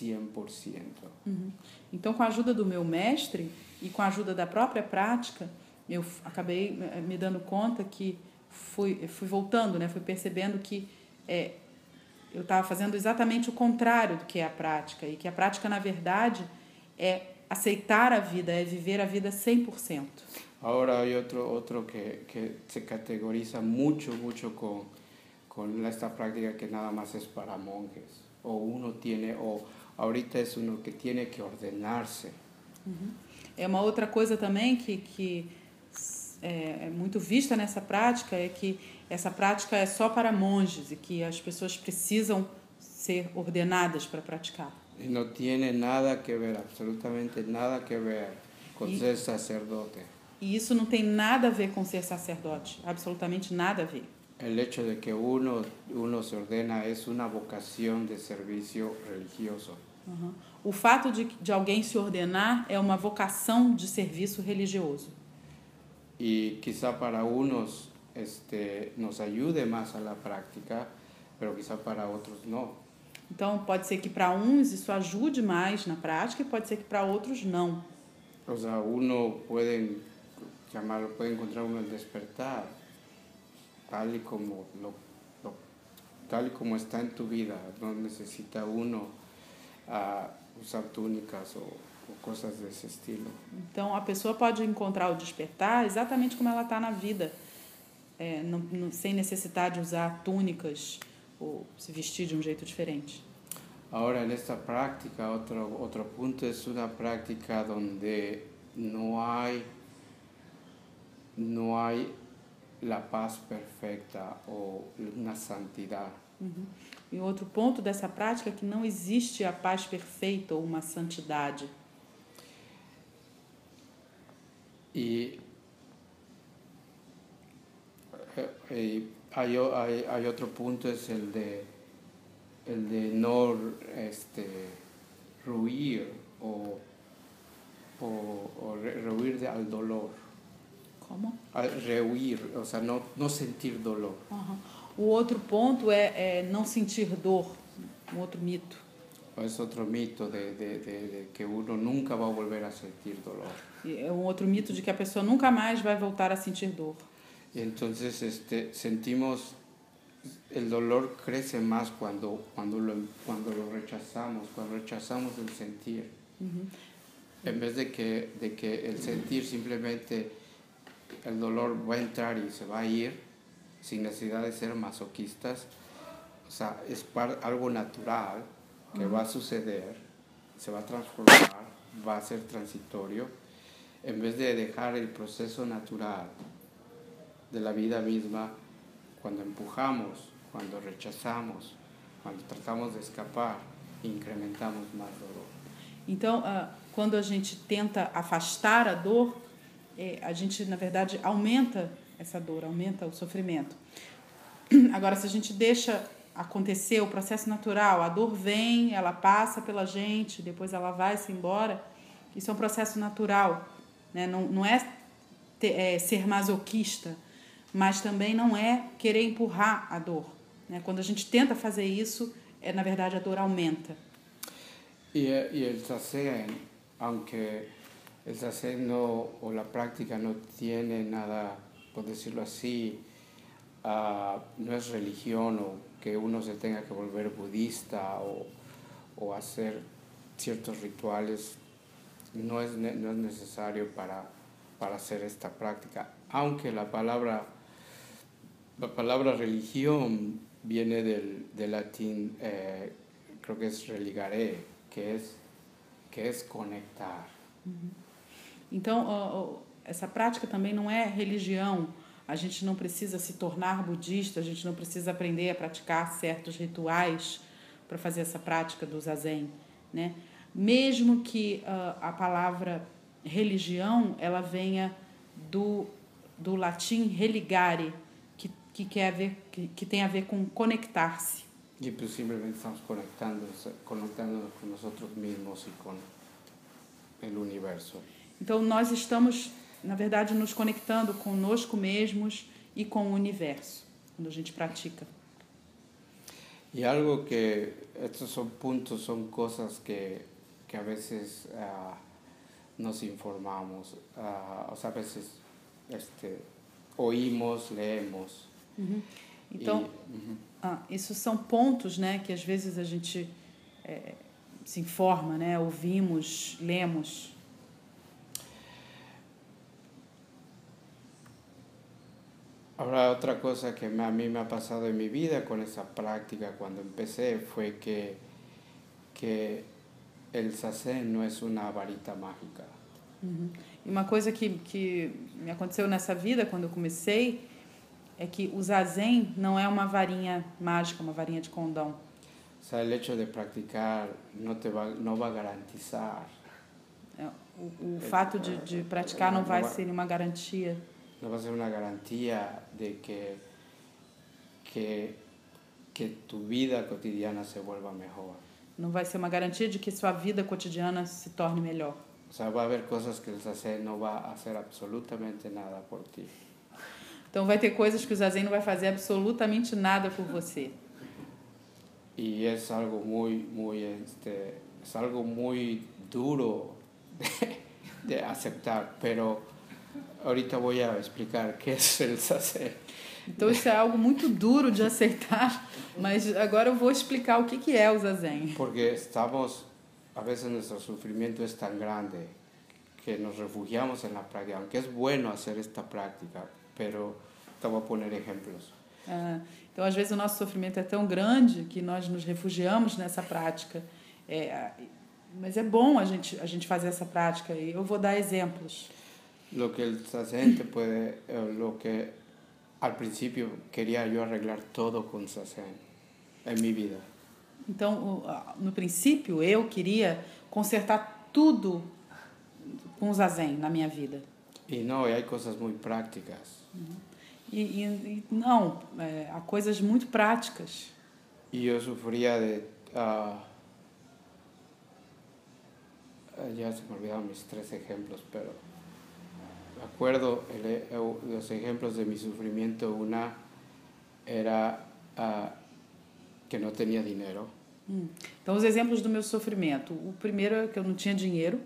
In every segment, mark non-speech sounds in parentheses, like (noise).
100%. Uhum. Então, com a ajuda do meu mestre e com a ajuda da própria prática, eu acabei eh, me dando conta que fui, fui voltando, né? fui percebendo que é, eu estava fazendo exatamente o contrário do que é a prática e que a prática, na verdade, é aceitar a vida, é viver a vida 100%. Ahora hay otro, otro que, que se categoriza mucho, mucho con, con esta práctica que nada más es para monjes. O uno tiene, o ahorita es uno que tiene que ordenarse. Uhum. É uma outra coisa também que, que é, é muito vista nessa prática é que essa prática é só para monges e que as pessoas precisam ser ordenadas para praticar. Y no tiene nada que ver, absolutamente nada que ver con Y- ser sacerdote. E isso não tem nada a ver com ser sacerdote, absolutamente nada a ver. El hecho de que uno, uno se ordena es una vocación de servicio religioso. Uhum. O fato de, de alguém se ordenar é uma vocação de serviço religioso. Y quizá para unos este, nos ayude más a la práctica, pero quizá para otros no. Então, pode ser que para uns isso ajude mais na prática e pode ser que para outros não. O sea, uno puede llamarlo, puede encontrar el despertar, tal y como lo, lo- tal y como está en tu vida. No necesita uno ah, usar túnicas o, o cosas de ese estilo. Então, a pessoa pode encontrar o despertar exatamente como ela está na vida, é, não, não- sem necessidade de usar túnicas ou se vestir de um jeito diferente. Ahora, en esta práctica, otro, otro punto es una práctica donde no hay, no hay la paz perfecta o una santidad. Uhum. E outro ponto dessa prática é que não existe a paz perfeita ou uma santidade. Y, eh, eh, hay, o- hay, hay otro punto, es el de, el de no este, ruir o, o, o re- rehuir de- al dolor. Como? Al rehuir, o sea, no, no sentir dolor. Aham. O outro ponto é, é não sentir dor, um outro mito. Es otro mito de, de, de, de que uno nunca va a volver a sentir dolor. E É um outro mito de que a pessoa nunca mais vai voltar a sentir dor. Entonces este, sentimos, el dolor crece más cuando, cuando, lo, cuando lo rechazamos, cuando rechazamos el sentir. Uhum. En vez de que, de que el sentir simplemente, el dolor va a entrar y se va a ir, sin necesidad de ser masoquistas. O sea, es par- algo natural que va a suceder, se va a transformar, va a ser transitorio. En vez de dejar el proceso natural de la vida misma, cuando empujamos, cuando rechazamos, cuando tratamos de escapar, incrementamos más dolor. Então, ah, quando a gente tenta afastar a dor, eh, a gente, na verdade, aumenta essa dor, aumenta o sofrimento. Agora, se a gente deixa acontecer o processo natural, a dor vem, ela passa pela gente, depois ela vai se embora, isso é um processo natural. Né? Não, não é, ter- é ser masoquista, mas também não é querer empurrar a dor. Né? Quando a gente tenta fazer isso, é, na verdade, a dor aumenta. Y, eh, y el zazen, aunque el zazen no, o la práctica no tiene nada, por decirlo así, ah, no es religión o que uno se tenga que volver budista o, o hacer ciertos rituales, no es, no es necesario para, para hacer esta práctica. Aunque la palabra, la palabra religión viene del, del latín, eh, creo que es religare, que es, que es conectar. Ó, essa prática também não é religião. A gente não precisa se tornar budista, a gente não precisa aprender a praticar certos rituais para fazer essa prática do zazen, né? Mesmo que ah, a palavra religião ela venha do, do latim religare, que, que, quer ver, que, que tem a ver com conectar-se. Y pues simplemente estamos conectando, conectándonos con nosotros mismos y con el universo. Então, nós estamos, na verdade, nos conectando conosco mesmos e com o universo, quando a gente pratica. Y algo que estos son puntos, son cosas que, que a veces ah, nos informamos, ah, o sea, a veces este, oímos, leemos. Então, Y- ujú. ah, isso são pontos né, que às vezes a gente é, se informa, né, ouvimos, lemos. Ahora otra cosa que me- a mí me ha pasado en mi vida con esa práctica cuando empecé fue que, que el sasen no es una varita mágica. E uma coisa que, que me aconteceu nessa vida, quando eu comecei, é que o zazen não é uma varinha mágica, uma varinha de condão. O sea, el hecho de practicar no, te va, no va a garantizar, É, O, o fato de, de praticar não vai ser nenhuma garantia, no va a ser una garantía de que, que, que tu vida cotidiana se vuelva mejor. não vai ser uma garantia de que sua vida cotidiana se torne melhor. O sea, va a haber cosas que el sasen no va a hacer absolutamente nada por ti. Então vai ter coisas que o zazen não vai fazer absolutamente nada por você. Y es algo muy, muy, este, es algo muy duro de, de aceptar, pero ahorita voy a explicar qué es el sasen. Então isso é algo muito duro de aceitar, mas agora eu vou explicar o que, que é o zazen. Porque estamos, a veces nuestro sufrimiento es tan grande que nos refugiamos en la práctica, aunque es bueno hacer esta práctica, pero te voy a poner ejemplos. Ah, então, às vezes, o nosso sofrimento é tão grande que nós nos refugiamos nessa prática. É, mas é bom a gente, a gente fazer essa prática e eu vou dar exemplos. Lo que el sasen te puede, eh, lo que al principio quería yo arreglar todo con sasen en mi vida. Então, ah, no princípio, eu queria consertar tudo com zazen na minha vida. Y no, y hay cosas muy prácticas. E, e- e não, é, há coisas muito práticas. Y yo sufría de... ah, ah, ya se me olvidaron mis tres ejemplos, pero me acuerdo el- los ejemplos de mi sufrimiento. Una era ah, que no tenía dinero. Hum. Então, os exemplos do meu sofrimento. O primeiro é que eu não tinha dinheiro.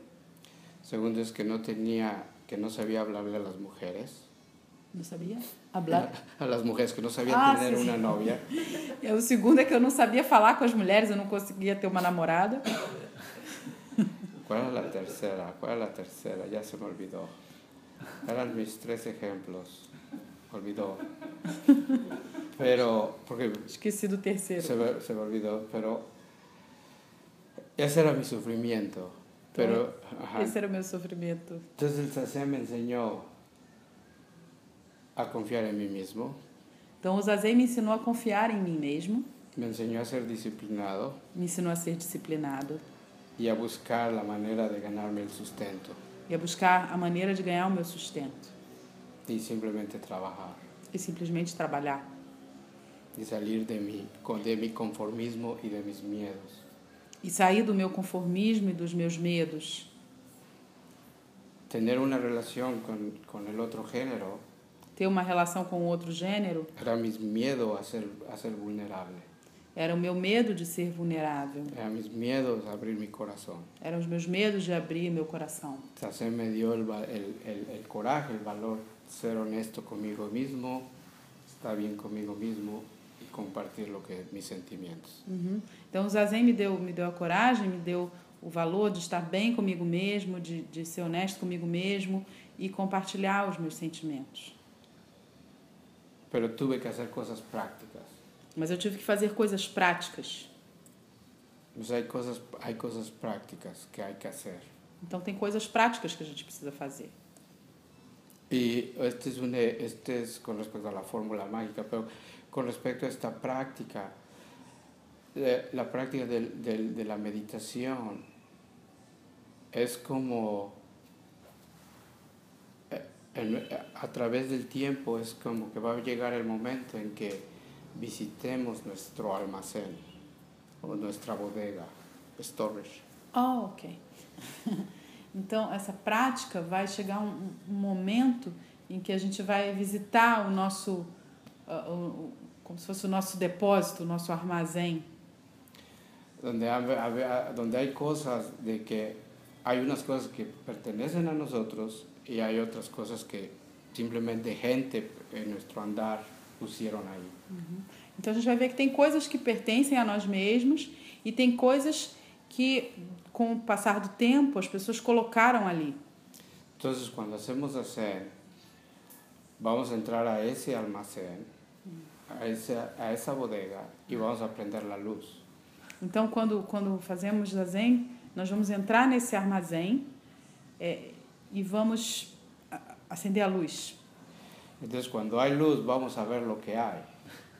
Segundo es que no tenía, que no sabía hablarle a las mujeres. Não sabia hablar. (laughs) A las mujeres, que no sabía Ah, sí. una novia. E (laughs) o segundo é que eu não sabia falar com as mulheres, eu não conseguia ter uma namorada. ¿Cuál era la tercera? ¿Cuál era la tercera? Ya se me olvidó. Eran mis tres ejemplos. Olvidó. Pero, porque Esqueci do terceiro. se me, se me olvidó, pero ese era mi sufrimiento. Pero, ajá. Esse era o meu sofrimento. Entonces el Sazen me enseñó a confiar en mí mismo, Então, o Zazen me ensinou a confiar em mim mesmo, me enseñó a ser disciplinado me ensinou a ser disciplinado y a buscar la manera de ganarme el sustento e a buscar a maneira de ganhar o meu sustento y simplemente trabajar e simplesmente trabalhar y salir de mi, con- de mi conformismo y de mis miedos. e sair do meu conformismo e dos meus medos. Tener una relación con, con el otro género Ter uma relação com outro gênero era mis miedos a ser, a ser vulnerable, era o meu medo de ser vulnerável, era mis miedos a abrir mi corazón. eram os meus medos de abrir meu coração. Sazen me dio el, va- el, el, el coraje, el valor, ser honesto conmigo mismo, estar bien conmigo mismo y compartir lo que mis sentimientos. Uhum. Então, o Zazen me deu, me deu a coragem, me deu o valor de estar bem comigo mesmo, de, de ser honesto comigo mesmo e compartilhar os meus sentimentos. Pero tuve que hacer cosas prácticas. Mas eu tive que fazer coisas práticas. O sea, hay cosas, hay cosas prácticas que hay que hacer. Então, tem coisas práticas que a gente precisa fazer. Y este es, un, este es con respecto a la fórmula mágica, pero con respecto a esta práctica, eh, la práctica del- del- de la meditación es como, eh, a través del tiempo, es como que va a llegar el momento en que visitemos nuestro almacén o nuestra bodega, storage. Oh, ok. (laughs) então, essa prática vai chegar um, um momento em que a gente vai visitar o nosso. ah, o- como se fosse o nosso depósito, o nosso armazém. donde, hab- hab- donde hay cosas de que hay unas cosas que pertenecen a nosotros y hay otras cosas que simplemente gente en nuestro andar pusieron ahí. Então a gente vai ver que tem coisas que pertencem a nós mesmos e tem coisas que, com o passar do tempo, as pessoas colocaram ali. Entonces, cuando hacemos ascen, vamos a entrar a ese almacén, a esa, a esa bodega y vamos a prender la luz. Então, quando, quando fazemos zazen, nós vamos entrar nesse armazém é, e vamos a- acender a luz. Entonces, cuando hay luz, vamos a ver lo que hay.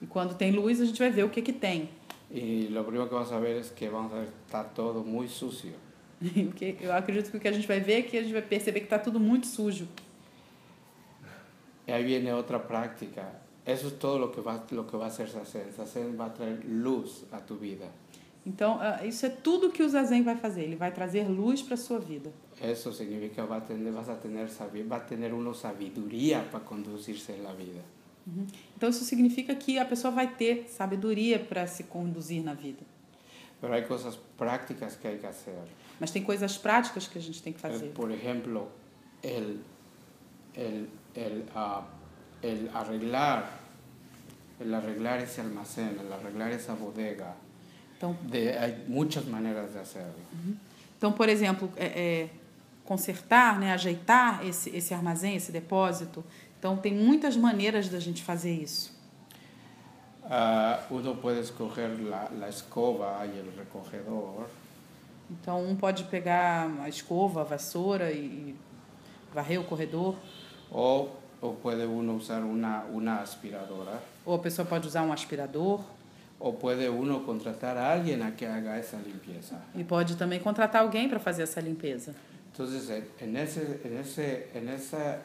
E quando tem luz, a gente vai ver o que, que tem. Y lo primero que vamos a ver es que vamos a ver está todo muy sucio. E (laughs) o que- Eu acredito que o que a gente vai ver é que a gente vai perceber que está tudo muito sujo. Y ahí viene otra práctica. Eso es todo lo que va, lo que va a hacer Sazen. Sazen va a traer luz a tu vida. Então, ah, isso é tudo que o zazen vai fazer. Ele vai trazer luz para a sua vida. Eso significa tener, vas a tener sabi- va a tener uno sabiduría para conducirse en la vida. Então, isso significa que a pessoa vai ter sabedoria para se conduzir na vida. Pero hay cosas prácticas que hay que hacer. Mas tem coisas práticas que a gente tem que Eh, fazer. Por ejemplo, el, el, el, ah, el arreglar, el arreglar ese almacén, el arreglar esa bodega. Então, De, hay muchas maneras de hacerlo. Então, por exemplo, é, é, consertar, né, ajeitar esse, esse armazém, esse depósito. Então, tem muitas maneiras da gente fazer isso. Ah, uno puede escoger la, la escoba y el recogedor, Então, um pode pegar a escova, a vassoura e, e varrer o corredor, o, o puede uno usar una, una aspiradora, ou a pessoa pode usar um aspirador, o puede uno contratar a alguien a que haga esa limpieza. e pode também contratar alguém para fazer essa limpeza. Entonces, en- en, ese, en, ese, en esa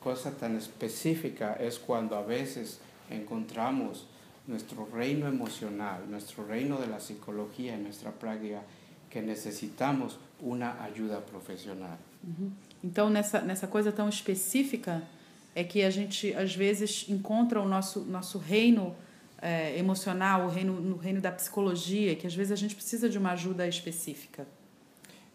cosa tan específica es cuando a veces encontramos nuestro reino emocional, nuestro reino de la psicología en nuestra práctica, que necesitamos una ayuda profesional. Então, nessa, nessa coisa tão específica, é que a gente, às vezes, encontra o nosso, nosso reino eh, emocional, o reino, no reino da psicologia, que às vezes a gente precisa de uma ajuda específica.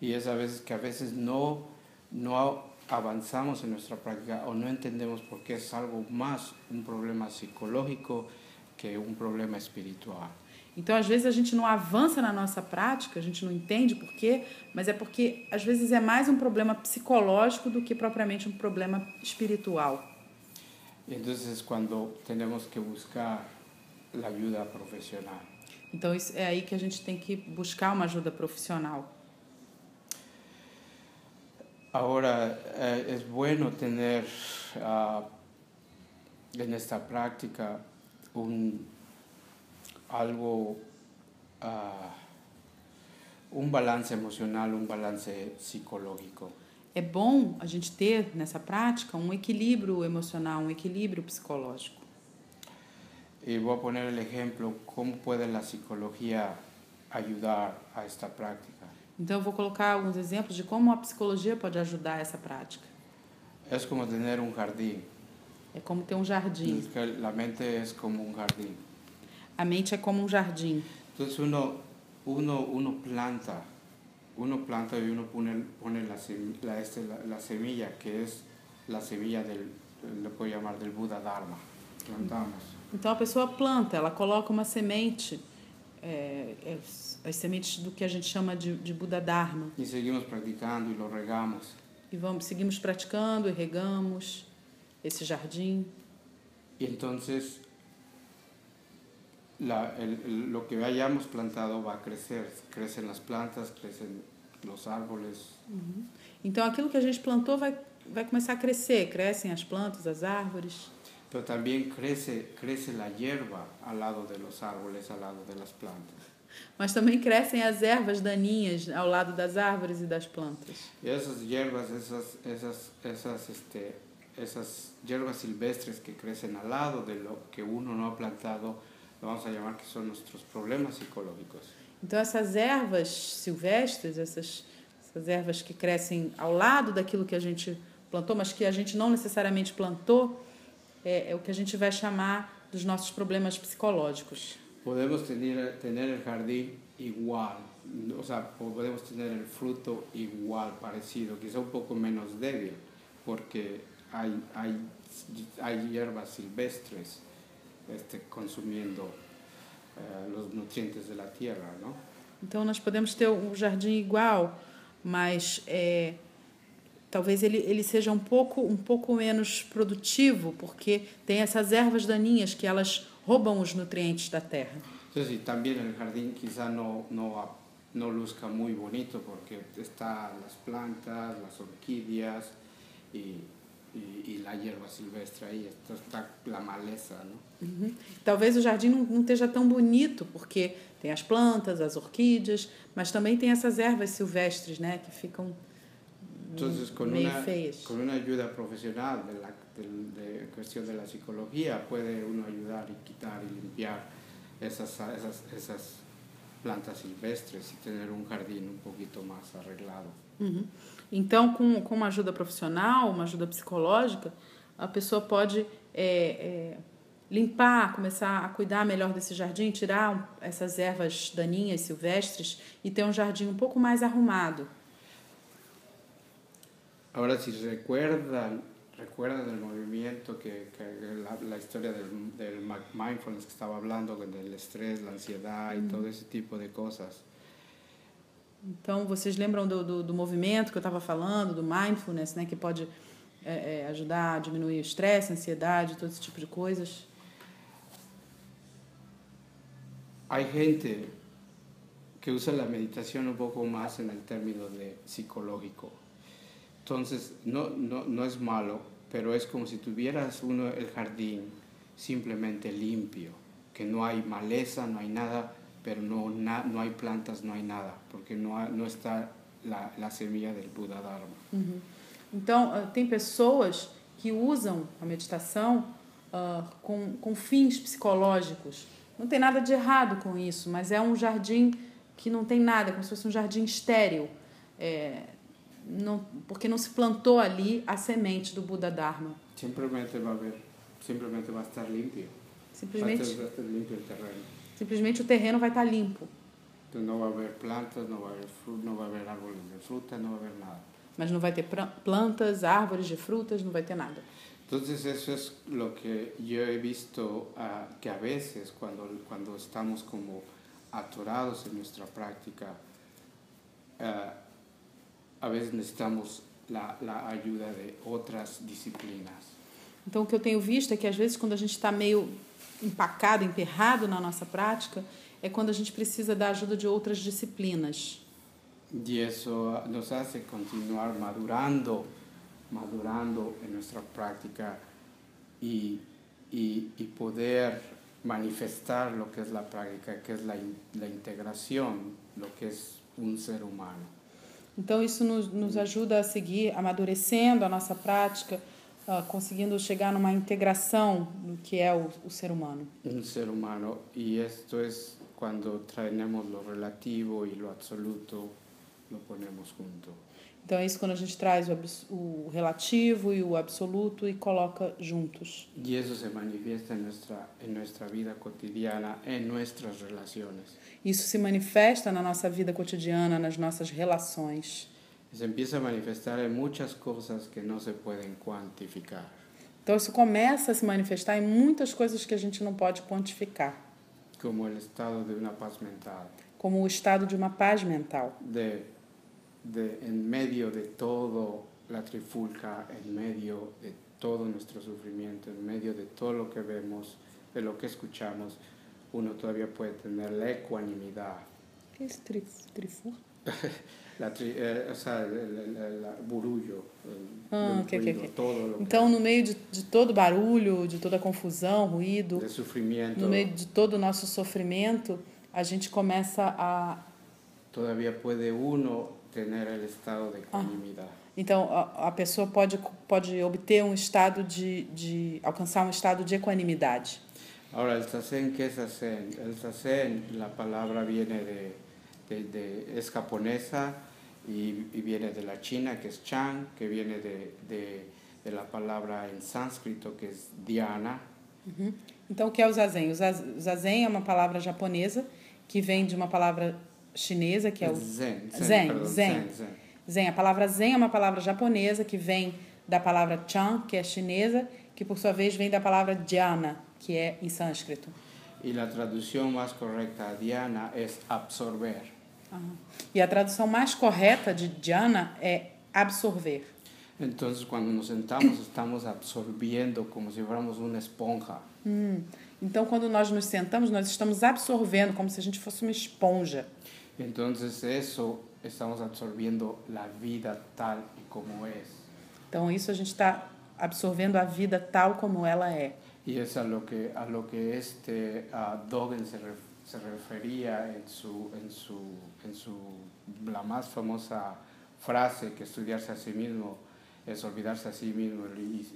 Y es a veces que a veces no, no avanzamos en nuestra práctica o no entendemos por qué es algo más un problema psicológico que un problema espiritual. Então, às vezes, a gente não avança na nossa prática, a gente não entende por quê, mas é porque, às vezes, é mais um problema psicológico do que propriamente um problema espiritual. Es cuando tenemos que buscar la ayuda profesional. Então, é aí que a gente tem que buscar uma ajuda profissional. Ahora, eh, es bueno tener ah, en esta práctica un, algo, ah, un balance emocional, un balance psicológico. É bom a gente ter nessa prática um equilíbrio emocional, um equilíbrio psicológico. Y voy a poner el ejemplo, cómo puede la psicología ayudar a esta práctica. Então, eu vou colocar alguns exemplos de como a psicologia pode ajudar essa prática. Es como tener un jardín. É como ter um jardim. La mente es como un jardín. A mente é como um jardim. Entonces uno, uno, uno planta, uno planta y uno pone, pone la, la, este, la, la semilla, que es la semilla del, le puedo llamar del Buda Dharma. Plantamos. Então, a pessoa planta, ela coloca uma semente, é, é, as sementes do que a gente chama de, de Buda Dharma. Y seguimos practicando y lo regamos. E vamos, seguimos praticando e regamos esse jardim. La, el- el- lo que hayamos plantado va a crecer. Crecen las plantas, crecen los árboles. Então, aquilo que a gente plantou vai, vai começar a crescer. Crescem as plantas, as árvores. Pero también crece, crece la hierba al lado de los árboles, al lado de las plantas. Mas também crescem as ervas daninhas ao lado das árvores e das plantas. Y esas hierbas, esas, esas, esas, este, hierbas silvestres que crecen al lado de lo que uno no ha plantado, vamos a llamar que son nuestros problemas psicológicos. Então, essas ervas silvestres, essas, essas ervas que crescem ao lado daquilo que a gente plantou, mas que a gente não necessariamente plantou, é, é o que a gente vai chamar dos nossos problemas psicológicos. Podemos tener, tener el jardín igual, o sea, podemos tener el fruto igual, parecido, quizá un poco menos débil, porque hay, hay, hay hierbas silvestres este, consumiendo eh, los nutrientes de la tierra, ¿no? Então nós podemos ter um jardim igual, mas é, talvez ele, ele seja um pouco, um pouco menos produtivo, porque tem essas ervas daninhas que elas roubam os nutrientes da terra. Entonces, y también el jardín quizá no, no, no luzca muy bonito porque están las plantas, las orquídeas y, y, y la hierba silvestre esto está la maleza, ¿no? Uhum. Talvez o jardim não, não esteja tão bonito, porque tem as plantas, as orquídeas, mas também tem essas ervas silvestres, né, que ficam Entonces, con una, con una ayuda profesional de la del- de cuestión de la psicología, puede uno ayudar y quitar y limpiar esas, esas, esas plantas silvestres y tener un jardín un poquito más arreglado. Uhum. Então, com, com uma ajuda profissional, uma ajuda psicológica, a pessoa pode é, é, limpar, começar a cuidar melhor desse jardim, tirar um- essas ervas daninhas silvestres e ter um jardim um pouco mais arrumado. Ahora, si recuerdan, recuerdan el movimiento que, que la, la historia del, del mindfulness que estaba hablando, con el estrés, la ansiedad y todo ese tipo de cosas. Então, vocês lembram do, do, do movimento que eu estava falando, do mindfulness, né, que pode é, é, ajudar a diminuir o estresse, a ansiedade, todo esse tipo de coisas? Hay gente que usa la meditación un poco más en el término de psicológico. Entonces, no, no, no es malo, pero es como si tuvieras uno el jardín simplemente limpio, que no hay maleza, no hay nada, pero no, na- no hay plantas, no hay nada, porque no, no está la, la semilla del Buda Dharma. Uhum. Então, ah, tem pessoas que usam a meditação com, com fins psicológicos. Não tem nada de errado com isso, mas é um jardim que não tem nada, como se fosse um jardim estéril. É, não, porque não se plantou ali a semente do Buda Dharma. Simplemente va a haber, simplemente va a estar a Simplesmente, estar, va a estar limpio el terreno. simplesmente o terreno vai estar limpo, Entonces no va a haber plantas, no va a haber, fru- no va a haber árboles de fruta, no va a haber nada. mas não vai ter plantas, árvores de frutas, não vai ter nada. Entonces eso es lo que yo he visto ah, que a veces cuando, cuando estamos como atorados en nuestra práctica, ah, a veces necesitamos la, la ayuda de otras disciplinas. Então, o que eu tenho visto é que, às vezes, quando a gente está meio empacado, emperrado na nossa prática, é quando a gente precisa da ajuda de outras disciplinas. Eso ah, nos hace continuar madurando, madurando en nuestra práctica y, y, y poder manifestar lo que es la práctica, que es la, in- la integración, lo que es un ser humano. Então, isso nos, nos ajuda a seguir amadurecendo a nossa prática, ah, conseguindo chegar numa integração do que é o, o ser humano. Un ser humano. Y esto es cuando traemos lo relativo y lo absoluto, lo ponemos junto. Então, é isso quando a gente traz o, o relativo e o absoluto e coloca juntos. Y eso se manifiesta en nuestra, en nuestra vida cotidiana, en nuestras relaciones. Isso se manifesta na nossa vida cotidiana, nas nossas relações. Se empieza a manifestar en muchas cosas que no se pueden cuantificar. Então, isso começa a se manifestar em muitas coisas que a gente não pode quantificar, como el estado de una paz mental, como o estado de uma paz mental. de, de en medio de todo la trifulca, en medio de todo nuestro sufrimiento, en medio de todo lo que vemos, de lo que escuchamos, uno todavía puede tener la ecuanimidad, O que é esse tri, trifur? (laughs) la tri- eh, o sea, el, el- burullo, Ah, el ok, ok, ruido, ok. todo lo Então, no meio de, de todo barulho, de toda confusão, ruído, que, no meio de todo o nosso sofrimento, a gente começa a. todavía puede uno tener el estado de ecuanimidad. Então, a, a pessoa pode, pode obter um estado de, de. alcançar um estado de equanimidade. Ahora, el sazen, ¿qué es sazen? El sazen, la palabra viene de, de- de- es japonesa y, y viene de la china, que es chan, que viene de, de- de la palabra en sánscrito, que es dhyana. Uhum. Então, o que é o zazen? O zaz- o zazen é uma palavra japonesa que vem de uma palavra chinesa, que é o Zen, Zen, perdón, zen. zen. zen. A palavra zen é uma palavra japonesa que vem da palavra chan, que é chinesa, que por sua vez vem da palavra dhyana, que é em sânscrito. Y la traducción más correcta a Diana es absorber. E a tradução mais correta de dhyana é absorver. Entonces cuando nos sentamos estamos absorbiendo como si fuéramos una esponja. Hum. Então, quando nós nos sentamos, nós estamos absorvendo como se a gente fosse uma esponja. Entonces eso estamos absorbiendo la vida tal y como es. Então, isso a gente está absorvendo a vida tal como ela é. Y es a lo que, a lo que este ah, Dogen se, se refería en su, en, su, en su, la más famosa frase que estudiarse a sí mismo es olvidarse a sí mismo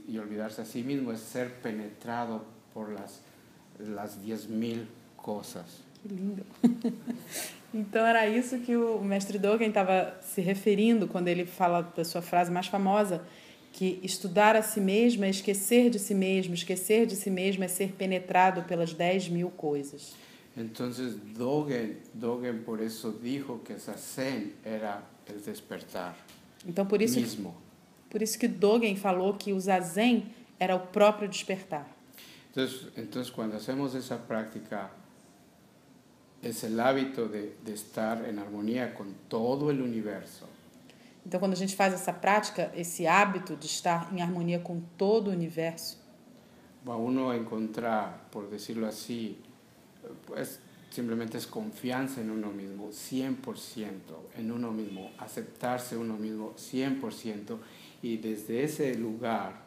y, olvidarse a sí mismo es ser penetrado por las, las 10.000 cosas. Que lindo. (laughs) então era isso que o mestre Dogen estava se referindo quando ele fala da sua frase mais famosa, que estudar a si mesmo é esquecer de si mesmo, esquecer de si mesmo é ser penetrado pelas 10 mil coisas. Entonces Dogen, Dogen por eso dijo que Zazen era el despertar Então por isso, mismo. por isso que Dogen falou que o zazen era o próprio despertar. Entonces, entonces cuando hacemos esa práctica, es el hábito de, de estar en armonía con todo el universo. Então quando a gente faz essa prática, esse hábito de estar em harmonia com todo o universo, Va uno a encontrar, por decirlo así, pues simplemente es confianza en uno mismo, 100% en uno mismo, aceptarse uno mismo 100% y desde ese lugar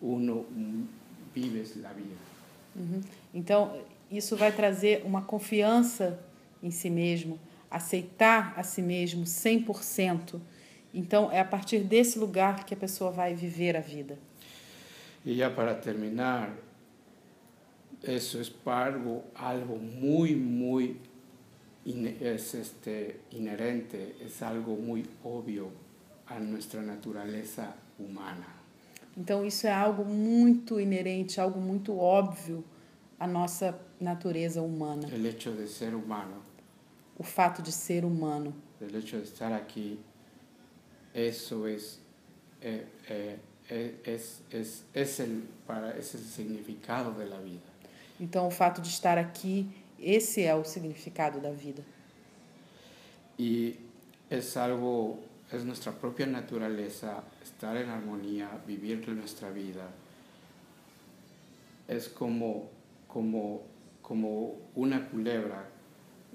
uno vives la vida. Uhum. Então, isso vai trazer uma confiança em si mesmo, aceitar a si mesmo 100%. Então, é a partir desse lugar que a pessoa vai viver a vida. Y ya para terminar, eso es algo, algo muy ine- es este, inherente, es algo muy obvio a nuestra naturaleza humana. Então, isso é algo muito inerente, algo muito óbvio à nossa natureza humana. El hecho de ser humano, O fato de ser humano. el hecho de estar aquí, eso es, eh, eh, eh, es, es, es, el, para, es el significado de la vida. Então, o fato de estar aqui, esse é o significado da vida. Y es algo, es nuestra propia naturaleza estar en armonía, vivir nuestra vida. Es como, como, como una culebra,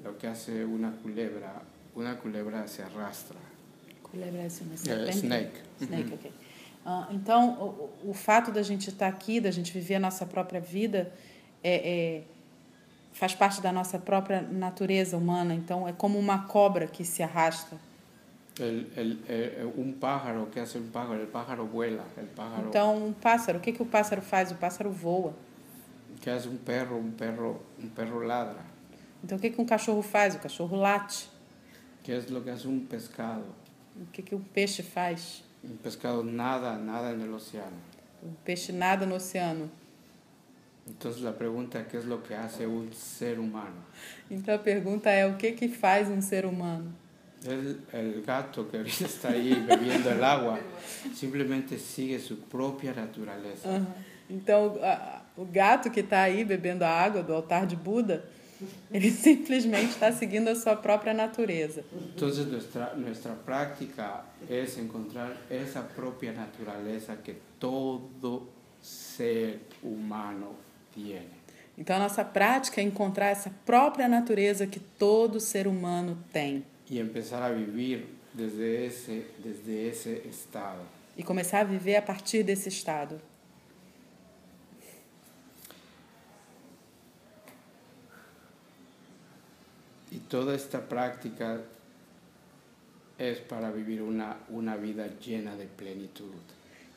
lo que hace una culebra, una culebra se arrastra. Culebra é uma Eh, serpente? snake. Snake, ok. Ah, então, o, o fato da gente estar aqui, da gente viver a nossa própria vida, é, é- faz parte da nossa própria natureza humana. Então, é como uma cobra que se arrasta. El, el, eh, un pájaro, ¿qué hace un pájaro? El pájaro vuela, el pájaro. Então, um pássaro, o que, que o pássaro faz? O pássaro voa. ¿Qué hace un perro? Un perro, un perro ladra. Então, o que, que um cachorro faz? O cachorro late. ¿Qué es lo que hace un pescado? O que, que um peixe faz? Un pescado nada, nada en el océano. O peixe nada no oceano. Entonces la pregunta, ¿qué es lo que hace un ser humano? Então, a pergunta é: o que, que faz um ser humano? El gato que ahorita está ahí bebiendo el agua simplemente sigue su propia naturaleza. Aham. Então, a- a- o gato que está aí bebendo a água do altar de Buda, ele (laughs) simplesmente está seguindo a sua própria natureza. Entonces nuestra, nuestra práctica es encontrar esa propia naturaleza que todo ser humano tiene. Então, a nossa prática é encontrar essa própria natureza que todo ser humano tem Y empezar a vivir desde ese, desde ese estado. e começar a viver a partir desse estado. Toda esta práctica es para vivir una, una vida llena de plenitud.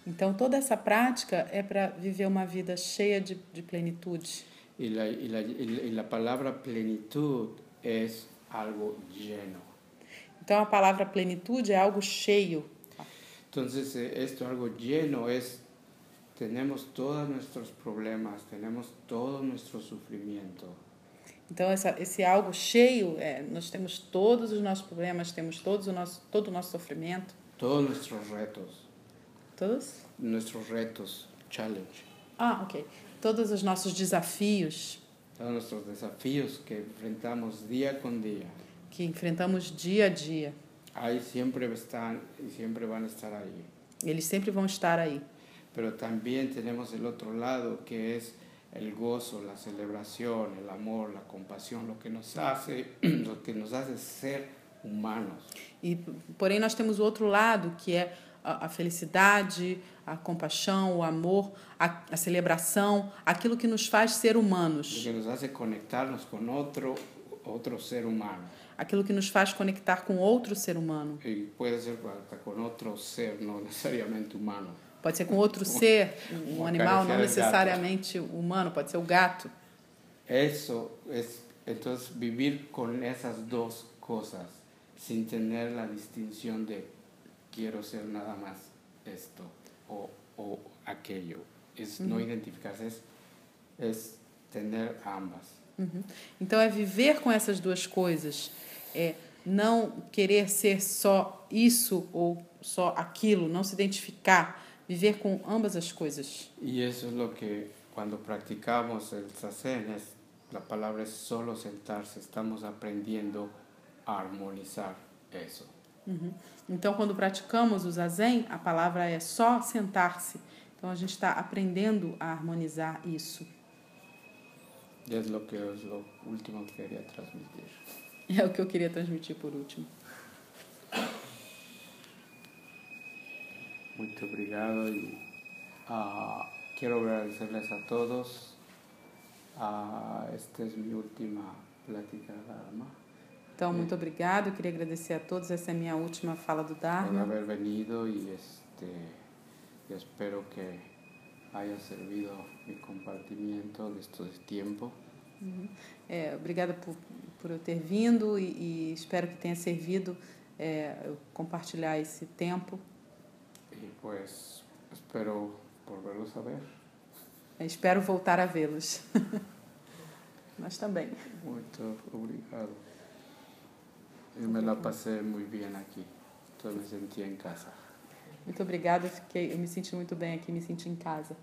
Então, toda essa prática é para viver uma vida cheia de, de plenitude. Y la, y, la, y la palabra plenitud es algo lleno. Então, a palavra plenitude é algo cheio. Entonces, eh, esto algo lleno es tenemos todos nuestros problemas, tenemos todo nuestro sufrimiento. Então essa, esse algo cheio, é, nós temos todos os nossos problemas, temos todos o nosso, todo o nosso sofrimento, todos nuestros retos, todos? nuestros retos, challenge, Ah, ok. Todos os nossos desafios todos nuestros desafíos que enfrentamos día con día. que enfrentamos dia a dia, Ahí siempre están y siempre van a estar ahí. eles sempre vão estar aí. Pero también tenemos el otro lado que es el gozo, la celebración, el amor, la compasión, lo que nos hace, (clears throat) lo que nos hace ser humanos. E porém nós temos o outro lado que é a, a felicidade, a compaixão, o amor, a, a celebração, aquilo que nos faz ser humanos, que nos hace conectarnos con otro, otro ser humano. aquilo que nos faz conectar com outro ser humano. Y puede ser con otro ser, no (laughs) necesariamente humano. Pode ser com outro ser, um animal, não gato. necessariamente humano, pode ser o gato. Eso es, entonces, vivir con esas dos cosas, sin tener la distinción de quiero ser nada más esto o, o aquello. Es no identificarse, es, es tener ambas. Uhum. Então é viver com essas duas coisas, é não querer ser só isso ou só aquilo, não se identificar, viver com ambas as coisas. Y eso es lo que cuando practicamos el zazen, es, la palabra es solo sentarse, estamos aprendiendo a armonizar eso. Uhum. Então, quando praticamos o zazen, a palavra é só sentar-se. Então, a gente está aprendendo a harmonizar isso. Es lo que es lo último que quería transmitir. É o que eu queria transmitir por último. Muito obrigado y ah, quiero agradecerles a todos. Ah, esta es mi última plática Dharma. Então, muito obrigado. Eu queria agradecer a todos. Essa é a minha última fala do por Dharma. haber venido y este espero que haya servido mi compartimiento de este tiempo. É, obrigada por, por eu ter vindo e, e espero que tenha servido é, eu compartilhar esse tempo. Y pues espero volverlos a ver. Espero voltar a vê-los. (laughs) Nós também. Muito obrigado. Y me la pasé muy bien aquí. Entonces me sentí en casa. Muito obrigada. Eu, fiquei, eu me senti muito bem aqui, me senti em casa.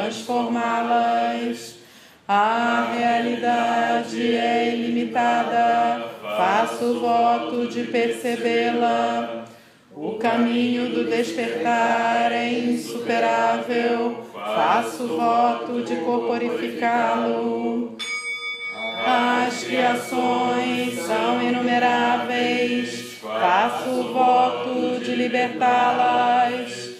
Transformá-las. A realidade é ilimitada, faço voto de percebê-la. O caminho do despertar é insuperável, faço voto de corporificá-lo. As criações são inumeráveis, faço voto de libertá-las.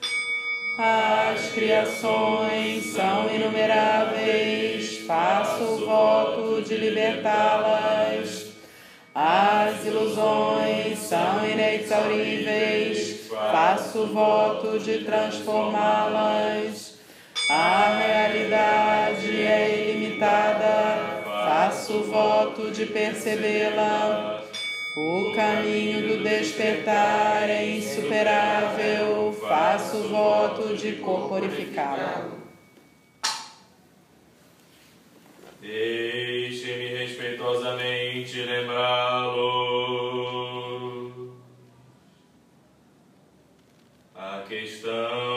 As criações são inumeráveis, faço o voto de libertá-las. As ilusões são inexauríveis, faço o voto de transformá-las. A realidade é ilimitada, faço o voto de percebê-la. O caminho do despertar é insuperável, faço voto de corporificá-la. Deixe-me respeitosamente lembrá-lo. A questão